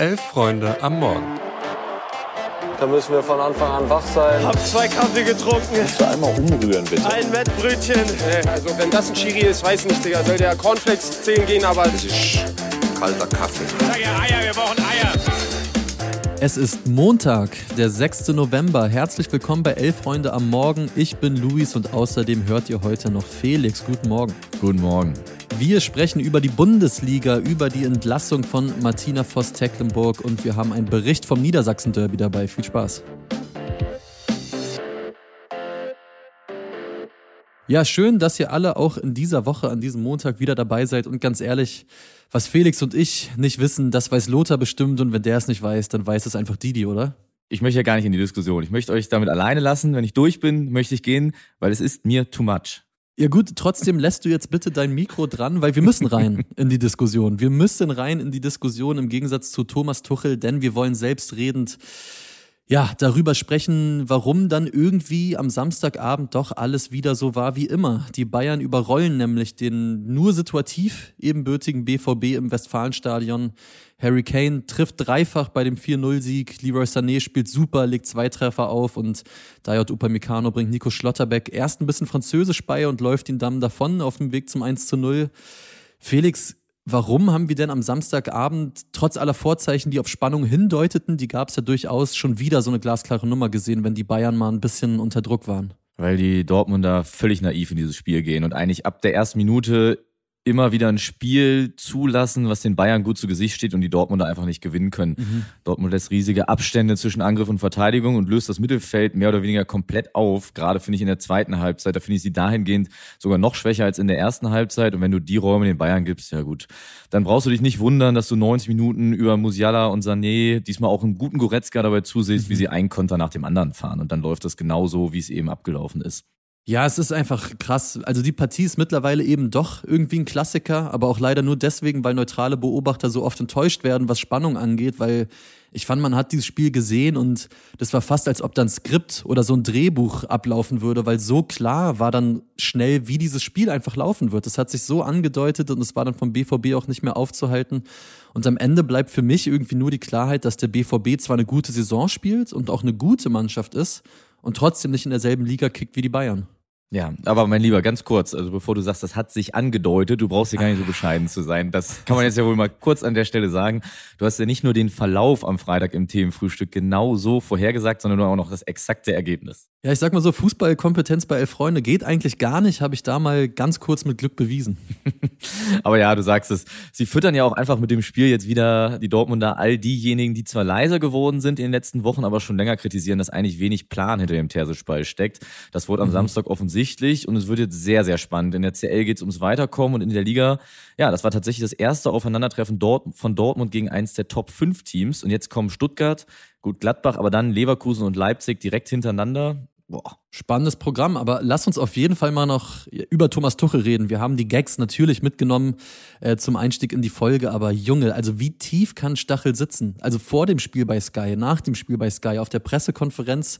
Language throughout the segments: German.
Elf Freunde am Morgen. Da müssen wir von Anfang an wach sein. Hab zwei Kaffee getrunken. Kannst du einmal umrühren, bitte? Ein Wettbrötchen. Also wenn das ein Chiri ist, weiß nicht, Digga. Soll der Cornflakes 10 gehen, aber... Das ist kalter Kaffee. Sag ja Eier, wir brauchen Eier. Es ist Montag, der 6. November. Herzlich willkommen bei Elf Freunde am Morgen. Ich bin Luis und außerdem hört ihr heute noch Felix. Guten Morgen. Guten Morgen. Wir sprechen über die Bundesliga, über die Entlassung von Martina Voss-Tecklenburg und wir haben einen Bericht vom Niedersachsen-Derby dabei. Viel Spaß. Ja, schön, dass ihr alle auch in dieser Woche an diesem Montag wieder dabei seid und ganz ehrlich, was Felix und ich nicht wissen, das weiß Lothar bestimmt und wenn der es nicht weiß, dann weiß es einfach Didi, oder? Ich möchte ja gar nicht in die Diskussion. Ich möchte euch damit alleine lassen. Wenn ich durch bin, möchte ich gehen, weil es ist mir too much. Ja gut, trotzdem lässt du jetzt bitte dein Mikro dran, weil wir müssen rein in die Diskussion. Wir müssen rein in die Diskussion im Gegensatz zu Thomas Tuchel, denn wir wollen selbstredend ja, darüber sprechen, warum dann irgendwie am Samstagabend doch alles wieder so war wie immer. Die Bayern überrollen nämlich den nur situativ ebenbürtigen BVB im Westfalenstadion. Harry Kane trifft dreifach bei dem 4-0-Sieg. Leroy Sané spielt super, legt zwei Treffer auf und Dayot Upamecano bringt Nico Schlotterbeck erst ein bisschen Französisch bei und läuft ihn dann davon auf dem Weg zum 1-0. Felix, Warum haben wir denn am Samstagabend trotz aller Vorzeichen, die auf Spannung hindeuteten, die gab es ja durchaus schon wieder so eine glasklare Nummer gesehen, wenn die Bayern mal ein bisschen unter Druck waren? Weil die Dortmunder völlig naiv in dieses Spiel gehen und eigentlich ab der ersten Minute immer wieder ein Spiel zulassen, was den Bayern gut zu Gesicht steht und die Dortmunder einfach nicht gewinnen können. Mhm. Dortmund lässt riesige Abstände zwischen Angriff und Verteidigung und löst das Mittelfeld mehr oder weniger komplett auf. Gerade finde ich in der zweiten Halbzeit, da finde ich sie dahingehend sogar noch schwächer als in der ersten Halbzeit. Und wenn du die Räume den Bayern gibst, ja gut, dann brauchst du dich nicht wundern, dass du 90 Minuten über Musiala und Sané, diesmal auch einen guten Goretzka dabei zusiehst, mhm. wie sie einen Konter nach dem anderen fahren. Und dann läuft das genauso, wie es eben abgelaufen ist. Ja, es ist einfach krass. Also die Partie ist mittlerweile eben doch irgendwie ein Klassiker, aber auch leider nur deswegen, weil neutrale Beobachter so oft enttäuscht werden, was Spannung angeht, weil ich fand, man hat dieses Spiel gesehen und das war fast, als ob dann Skript oder so ein Drehbuch ablaufen würde, weil so klar war dann schnell, wie dieses Spiel einfach laufen wird. Das hat sich so angedeutet und es war dann vom BVB auch nicht mehr aufzuhalten. Und am Ende bleibt für mich irgendwie nur die Klarheit, dass der BVB zwar eine gute Saison spielt und auch eine gute Mannschaft ist, und trotzdem nicht in derselben Liga kickt wie die Bayern. Ja, aber mein Lieber, ganz kurz, also bevor du sagst, das hat sich angedeutet, du brauchst hier gar nicht so bescheiden zu sein. Das kann man jetzt ja wohl mal kurz an der Stelle sagen. Du hast ja nicht nur den Verlauf am Freitag im Themenfrühstück genau so vorhergesagt, sondern auch noch das exakte Ergebnis. Ja, ich sag mal so, Fußballkompetenz bei Elf Freunde geht eigentlich gar nicht, habe ich da mal ganz kurz mit Glück bewiesen. Aber ja, du sagst es. Sie füttern ja auch einfach mit dem Spiel jetzt wieder die Dortmunder all diejenigen, die zwar leiser geworden sind in den letzten Wochen, aber schon länger kritisieren, dass eigentlich wenig Plan hinter dem Tersischball steckt. Das wurde am mhm. Samstag offensichtlich und es wird jetzt sehr, sehr spannend. In der CL geht es ums Weiterkommen und in der Liga, ja, das war tatsächlich das erste Aufeinandertreffen dort von Dortmund gegen eins der Top 5 Teams. Und jetzt kommen Stuttgart, gut Gladbach, aber dann Leverkusen und Leipzig direkt hintereinander. Boah, spannendes Programm, aber lass uns auf jeden Fall mal noch über Thomas Tuchel reden. Wir haben die Gags natürlich mitgenommen äh, zum Einstieg in die Folge, aber Junge, also wie tief kann Stachel sitzen? Also vor dem Spiel bei Sky, nach dem Spiel bei Sky, auf der Pressekonferenz.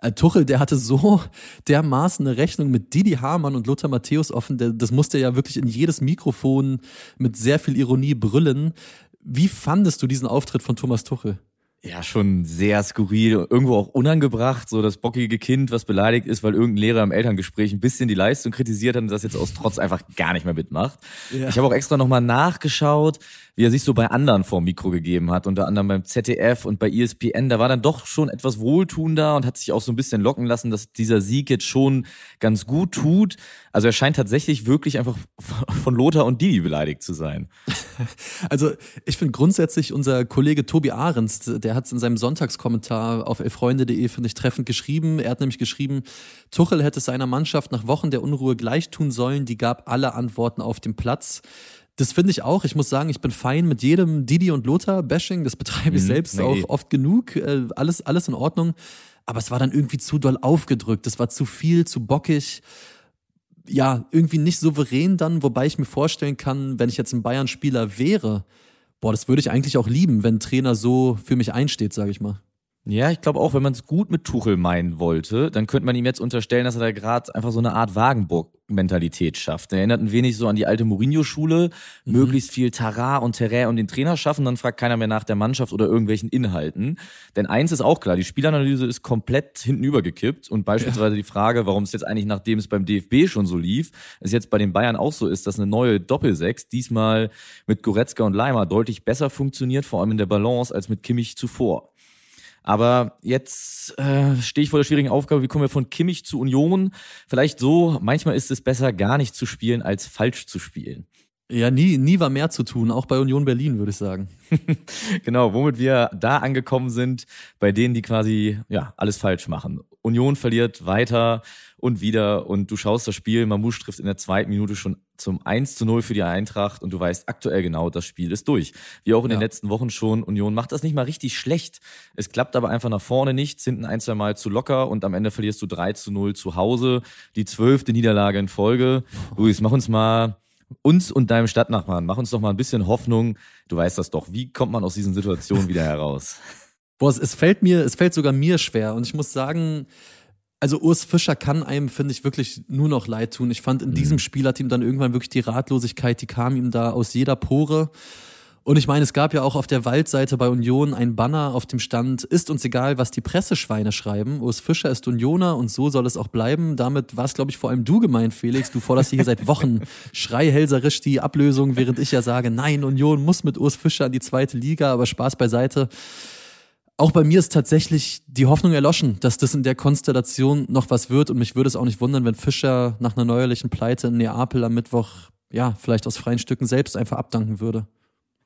Äh, Tuchel, der hatte so dermaßen eine Rechnung mit Didi Hamann und Lothar Matthäus offen, der, das musste ja wirklich in jedes Mikrofon mit sehr viel Ironie brüllen. Wie fandest du diesen Auftritt von Thomas Tuchel? Ja schon sehr skurril, irgendwo auch unangebracht, so das bockige Kind, was beleidigt ist, weil irgendein Lehrer im Elterngespräch ein bisschen die Leistung kritisiert hat und das jetzt aus Trotz einfach gar nicht mehr mitmacht. Ja. Ich habe auch extra nochmal nachgeschaut, wie er sich so bei anderen vor Mikro gegeben hat, unter anderem beim ZDF und bei ESPN. Da war dann doch schon etwas wohltuender und hat sich auch so ein bisschen locken lassen, dass dieser Sieg jetzt schon ganz gut tut. Also er scheint tatsächlich wirklich einfach von Lothar und Didi beleidigt zu sein. Also ich finde grundsätzlich unser Kollege Tobi Ahrens, der hat es in seinem Sonntagskommentar auf elfreunde.de, finde ich, treffend geschrieben. Er hat nämlich geschrieben, Tuchel hätte seiner Mannschaft nach Wochen der Unruhe gleich tun sollen, die gab alle Antworten auf dem Platz. Das finde ich auch. Ich muss sagen, ich bin fein mit jedem Didi und Lothar Bashing. Das betreibe ich mhm, selbst nee. auch oft genug. Äh, alles, alles in Ordnung. Aber es war dann irgendwie zu doll aufgedrückt. Es war zu viel, zu bockig. Ja, irgendwie nicht souverän dann, wobei ich mir vorstellen kann, wenn ich jetzt ein Bayern-Spieler wäre, boah, das würde ich eigentlich auch lieben, wenn ein Trainer so für mich einsteht, sage ich mal. Ja, ich glaube auch, wenn man es gut mit Tuchel meinen wollte, dann könnte man ihm jetzt unterstellen, dass er da gerade einfach so eine Art Wagenburg-Mentalität schafft. Er erinnert ein wenig so an die alte Mourinho-Schule, mhm. möglichst viel Tara und Terrain und den Trainer schaffen, dann fragt keiner mehr nach der Mannschaft oder irgendwelchen Inhalten. Denn eins ist auch klar, die Spielanalyse ist komplett hintenübergekippt und beispielsweise ja. die Frage, warum es jetzt eigentlich, nachdem es beim DFB schon so lief, es jetzt bei den Bayern auch so ist, dass eine neue Doppelsechs diesmal mit Goretzka und Leimer deutlich besser funktioniert, vor allem in der Balance, als mit Kimmich zuvor. Aber jetzt äh, stehe ich vor der schwierigen Aufgabe, wie kommen wir von Kimmich zu Union? Vielleicht so, manchmal ist es besser, gar nicht zu spielen, als falsch zu spielen. Ja, nie, nie war mehr zu tun, auch bei Union Berlin, würde ich sagen. genau, womit wir da angekommen sind, bei denen, die quasi ja alles falsch machen. Union verliert weiter und wieder und du schaust das Spiel, Mamouche trifft in der zweiten Minute schon zum 1 zu 0 für die Eintracht und du weißt aktuell genau, das Spiel ist durch. Wie auch in ja. den letzten Wochen schon, Union macht das nicht mal richtig schlecht. Es klappt aber einfach nach vorne nicht, hinten ein, zwei Mal zu locker und am Ende verlierst du 3 zu 0 zu Hause. Die zwölfte Niederlage in Folge. Luis, mach uns mal uns und deinem Stadtnachbarn, mach uns doch mal ein bisschen Hoffnung. Du weißt das doch. Wie kommt man aus diesen Situationen wieder heraus? Boah, es fällt mir, es fällt sogar mir schwer. Und ich muss sagen, also Urs Fischer kann einem, finde ich, wirklich nur noch leid tun. Ich fand, in mhm. diesem Spiel hat ihm dann irgendwann wirklich die Ratlosigkeit, die kam ihm da aus jeder Pore. Und ich meine, es gab ja auch auf der Waldseite bei Union ein Banner, auf dem stand, ist uns egal, was die Presseschweine schreiben. Urs Fischer ist Unioner und so soll es auch bleiben. Damit war es, glaube ich, vor allem du gemeint, Felix. Du forderst hier seit Wochen schreihälserisch die Ablösung, während ich ja sage, nein, Union muss mit Urs Fischer in die zweite Liga, aber Spaß beiseite. Auch bei mir ist tatsächlich die Hoffnung erloschen, dass das in der Konstellation noch was wird und mich würde es auch nicht wundern, wenn Fischer nach einer neuerlichen Pleite in Neapel am Mittwoch ja, vielleicht aus freien Stücken selbst einfach abdanken würde.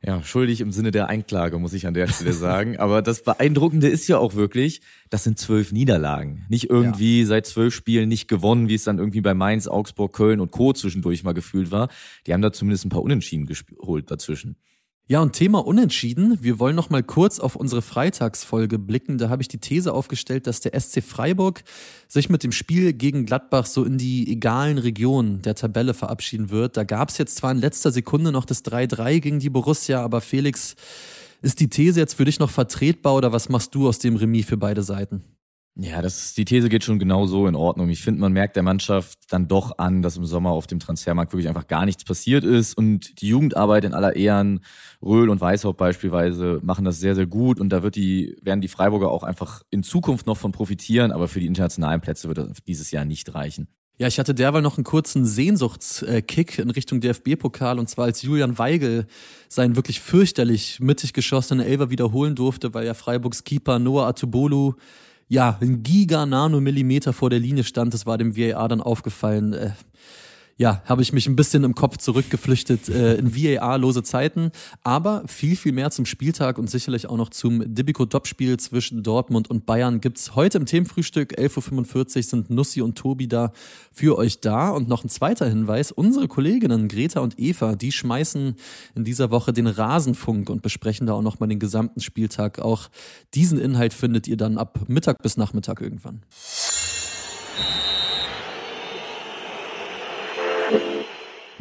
Ja, schuldig im Sinne der Einklage, muss ich an der Stelle sagen. Aber das Beeindruckende ist ja auch wirklich, das sind zwölf Niederlagen. Nicht irgendwie ja. seit zwölf Spielen nicht gewonnen, wie es dann irgendwie bei Mainz, Augsburg, Köln und Co. zwischendurch mal gefühlt war. Die haben da zumindest ein paar Unentschieden geholt dazwischen. Ja, und Thema Unentschieden. Wir wollen noch mal kurz auf unsere Freitagsfolge blicken. Da habe ich die These aufgestellt, dass der SC Freiburg sich mit dem Spiel gegen Gladbach so in die egalen Regionen der Tabelle verabschieden wird. Da gab es jetzt zwar in letzter Sekunde noch das 3-3 gegen die Borussia, aber Felix, ist die These jetzt für dich noch vertretbar oder was machst du aus dem Remis für beide Seiten? Ja, das, die These geht schon genau so in Ordnung. Ich finde, man merkt der Mannschaft dann doch an, dass im Sommer auf dem Transfermarkt wirklich einfach gar nichts passiert ist und die Jugendarbeit in aller Ehren, Röhl und Weißhaupt beispielsweise, machen das sehr, sehr gut und da wird die, werden die Freiburger auch einfach in Zukunft noch von profitieren, aber für die internationalen Plätze wird das dieses Jahr nicht reichen. Ja, ich hatte derweil noch einen kurzen Sehnsuchtskick in Richtung DFB-Pokal und zwar als Julian Weigel seinen wirklich fürchterlich mittig geschossenen Elver wiederholen durfte, weil ja Freiburgs Keeper Noah Atubolu ja, ein Giga-Nanomillimeter vor der Linie stand. Das war dem VAR dann aufgefallen. Äh, ja, habe ich mich ein bisschen im Kopf zurückgeflüchtet äh, in VAR-lose Zeiten. Aber viel, viel mehr zum Spieltag und sicherlich auch noch zum Dibico-Top-Spiel zwischen Dortmund und Bayern gibt's heute im Themenfrühstück. 11.45 Uhr sind Nussi und Tobi da für euch da. Und noch ein zweiter Hinweis. Unsere Kolleginnen Greta und Eva, die schmeißen in dieser Woche den Rasenfunk und besprechen da auch nochmal den gesamten Spieltag. Auch diesen Inhalt findet ihr dann ab Mittag bis Nachmittag irgendwann.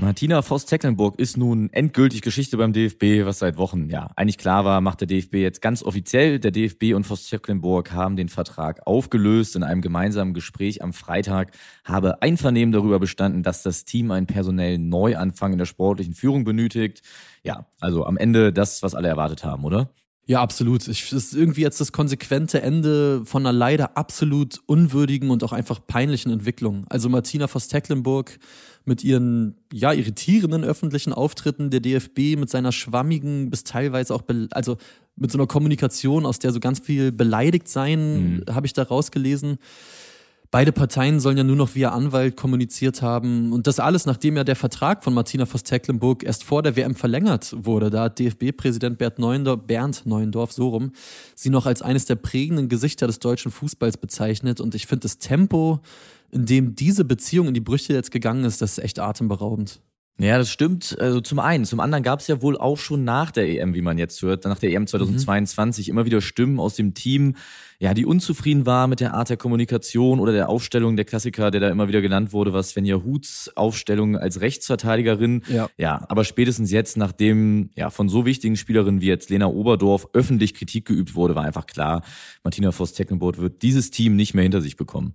Martina Voss-Tecklenburg ist nun endgültig Geschichte beim DFB, was seit Wochen ja eigentlich klar war, macht der DFB jetzt ganz offiziell. Der DFB und Voss-Tecklenburg haben den Vertrag aufgelöst. In einem gemeinsamen Gespräch am Freitag habe Einvernehmen darüber bestanden, dass das Team einen personellen Neuanfang in der sportlichen Führung benötigt. Ja, also am Ende das, was alle erwartet haben, oder? Ja, absolut. Ich, das ist irgendwie jetzt das konsequente Ende von einer leider absolut unwürdigen und auch einfach peinlichen Entwicklung. Also Martina Voss-Tecklenburg mit ihren, ja, irritierenden öffentlichen Auftritten, der DFB mit seiner schwammigen, bis teilweise auch, also mit so einer Kommunikation, aus der so ganz viel beleidigt sein, mhm. habe ich da rausgelesen. Beide Parteien sollen ja nur noch via Anwalt kommuniziert haben. Und das alles, nachdem ja der Vertrag von Martina Voss-Tecklenburg erst vor der WM verlängert wurde. Da hat DFB-Präsident Bernd Neuendorf, Bernd Neuendorf, so rum, sie noch als eines der prägenden Gesichter des deutschen Fußballs bezeichnet. Und ich finde das Tempo, in dem diese Beziehung in die Brüche jetzt gegangen ist, das ist echt atemberaubend. Ja, das stimmt. Also zum einen. Zum anderen gab es ja wohl auch schon nach der EM, wie man jetzt hört, nach der EM 2022 mhm. immer wieder Stimmen aus dem Team, ja, die unzufrieden war mit der Art der Kommunikation oder der Aufstellung der Klassiker, der da immer wieder genannt wurde, was Svenja Huths Aufstellung als Rechtsverteidigerin. Ja. ja, aber spätestens jetzt, nachdem ja von so wichtigen Spielerinnen wie jetzt Lena Oberdorf öffentlich Kritik geübt wurde, war einfach klar, Martina Voss-Tecklenburg wird dieses Team nicht mehr hinter sich bekommen.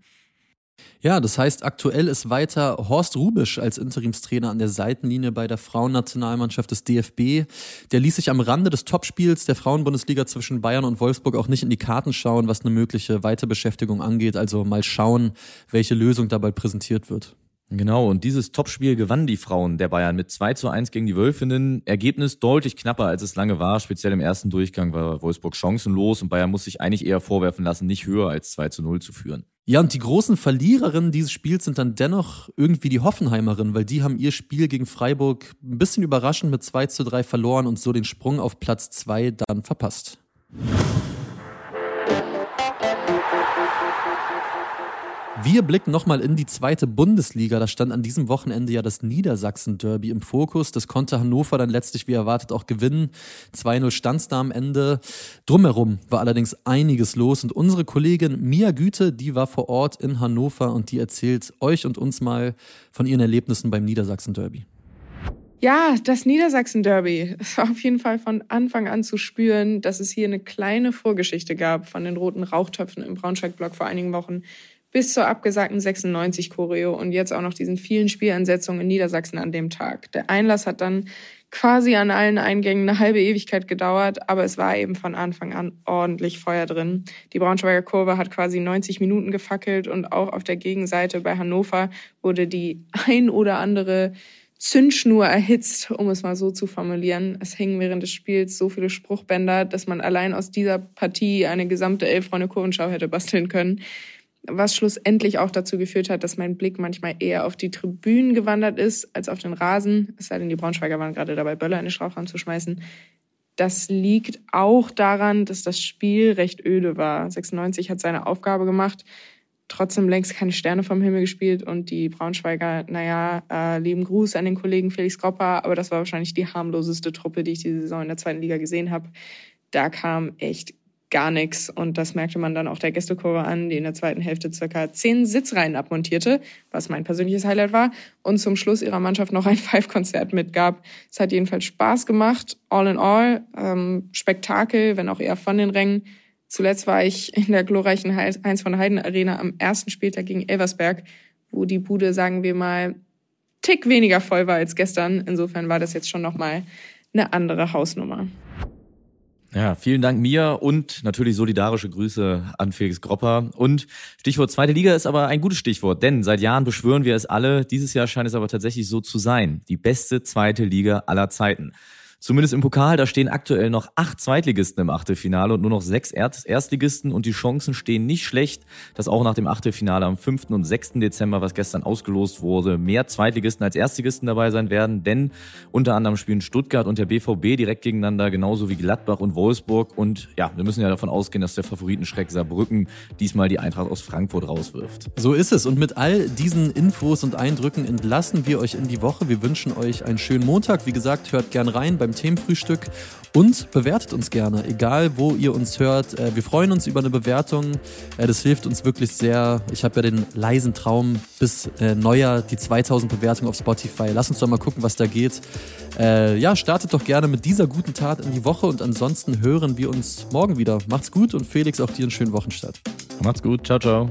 Ja, das heißt, aktuell ist weiter Horst Rubisch als Interimstrainer an der Seitenlinie bei der Frauennationalmannschaft des DFB. Der ließ sich am Rande des Topspiels der Frauenbundesliga zwischen Bayern und Wolfsburg auch nicht in die Karten schauen, was eine mögliche Weiterbeschäftigung angeht. Also mal schauen, welche Lösung dabei präsentiert wird. Genau, und dieses Topspiel gewannen die Frauen der Bayern mit 2 zu 1 gegen die Wölfinnen. Ergebnis deutlich knapper, als es lange war. Speziell im ersten Durchgang war Wolfsburg chancenlos und Bayern muss sich eigentlich eher vorwerfen lassen, nicht höher als 2 zu 0 zu führen. Ja, und die großen Verliererinnen dieses Spiels sind dann dennoch irgendwie die Hoffenheimerinnen, weil die haben ihr Spiel gegen Freiburg ein bisschen überraschend mit 2 zu 3 verloren und so den Sprung auf Platz 2 dann verpasst. Wir blicken nochmal in die zweite Bundesliga. Da stand an diesem Wochenende ja das Niedersachsen-Derby im Fokus. Das konnte Hannover dann letztlich wie erwartet auch gewinnen. 2-0 stand da am Ende. Drumherum war allerdings einiges los und unsere Kollegin Mia Güte, die war vor Ort in Hannover und die erzählt euch und uns mal von ihren Erlebnissen beim Niedersachsen-Derby. Ja, das Niedersachsen-Derby. Es war auf jeden Fall von Anfang an zu spüren, dass es hier eine kleine Vorgeschichte gab von den roten Rauchtöpfen im Braunschweig-Block vor einigen Wochen bis zur abgesagten 96 Choreo und jetzt auch noch diesen vielen Spielansetzungen in Niedersachsen an dem Tag. Der Einlass hat dann quasi an allen Eingängen eine halbe Ewigkeit gedauert, aber es war eben von Anfang an ordentlich Feuer drin. Die Braunschweiger Kurve hat quasi 90 Minuten gefackelt und auch auf der Gegenseite bei Hannover wurde die ein oder andere Zündschnur erhitzt, um es mal so zu formulieren. Es hängen während des Spiels so viele Spruchbänder, dass man allein aus dieser Partie eine gesamte Elf-Freunde-Kurvenschau hätte basteln können was schlussendlich auch dazu geführt hat, dass mein Blick manchmal eher auf die Tribünen gewandert ist als auf den Rasen. Es sei denn, die Braunschweiger waren gerade dabei, Böller in den Strafraum zu schmeißen. Das liegt auch daran, dass das Spiel recht öde war. 96 hat seine Aufgabe gemacht, trotzdem längst keine Sterne vom Himmel gespielt und die Braunschweiger, naja, äh, lieben Gruß an den Kollegen Felix Gropper, aber das war wahrscheinlich die harmloseste Truppe, die ich diese Saison in der zweiten Liga gesehen habe. Da kam echt gar nichts. Und das merkte man dann auch der Gästekurve an, die in der zweiten Hälfte circa zehn Sitzreihen abmontierte, was mein persönliches Highlight war. Und zum Schluss ihrer Mannschaft noch ein Five-Konzert mitgab. Es hat jedenfalls Spaß gemacht. All in all, ähm, Spektakel, wenn auch eher von den Rängen. Zuletzt war ich in der glorreichen Heinz von Heiden Arena am ersten Spieltag gegen Elversberg, wo die Bude, sagen wir mal, tick weniger voll war als gestern. Insofern war das jetzt schon nochmal eine andere Hausnummer. Ja, vielen Dank mir und natürlich solidarische Grüße an Felix Gropper. Und Stichwort zweite Liga ist aber ein gutes Stichwort, denn seit Jahren beschwören wir es alle. Dieses Jahr scheint es aber tatsächlich so zu sein. Die beste zweite Liga aller Zeiten. Zumindest im Pokal, da stehen aktuell noch acht Zweitligisten im Achtelfinale und nur noch sechs Erstligisten und die Chancen stehen nicht schlecht, dass auch nach dem Achtelfinale am 5. und 6. Dezember, was gestern ausgelost wurde, mehr Zweitligisten als Erstligisten dabei sein werden, denn unter anderem spielen Stuttgart und der BVB direkt gegeneinander, genauso wie Gladbach und Wolfsburg und ja, wir müssen ja davon ausgehen, dass der Favoritenschreck Saarbrücken diesmal die Eintracht aus Frankfurt rauswirft. So ist es und mit all diesen Infos und Eindrücken entlassen wir euch in die Woche. Wir wünschen euch einen schönen Montag. Wie gesagt, hört gern rein beim Themenfrühstück und bewertet uns gerne, egal wo ihr uns hört. Äh, wir freuen uns über eine Bewertung. Äh, das hilft uns wirklich sehr. Ich habe ja den leisen Traum bis äh, Neujahr die 2000 Bewertungen auf Spotify. Lass uns doch mal gucken, was da geht. Ja, startet doch gerne mit dieser guten Tat in die Woche und ansonsten hören wir uns morgen wieder. Macht's gut und Felix, auch dir einen schönen Wochenstart. Macht's gut. Ciao, ciao.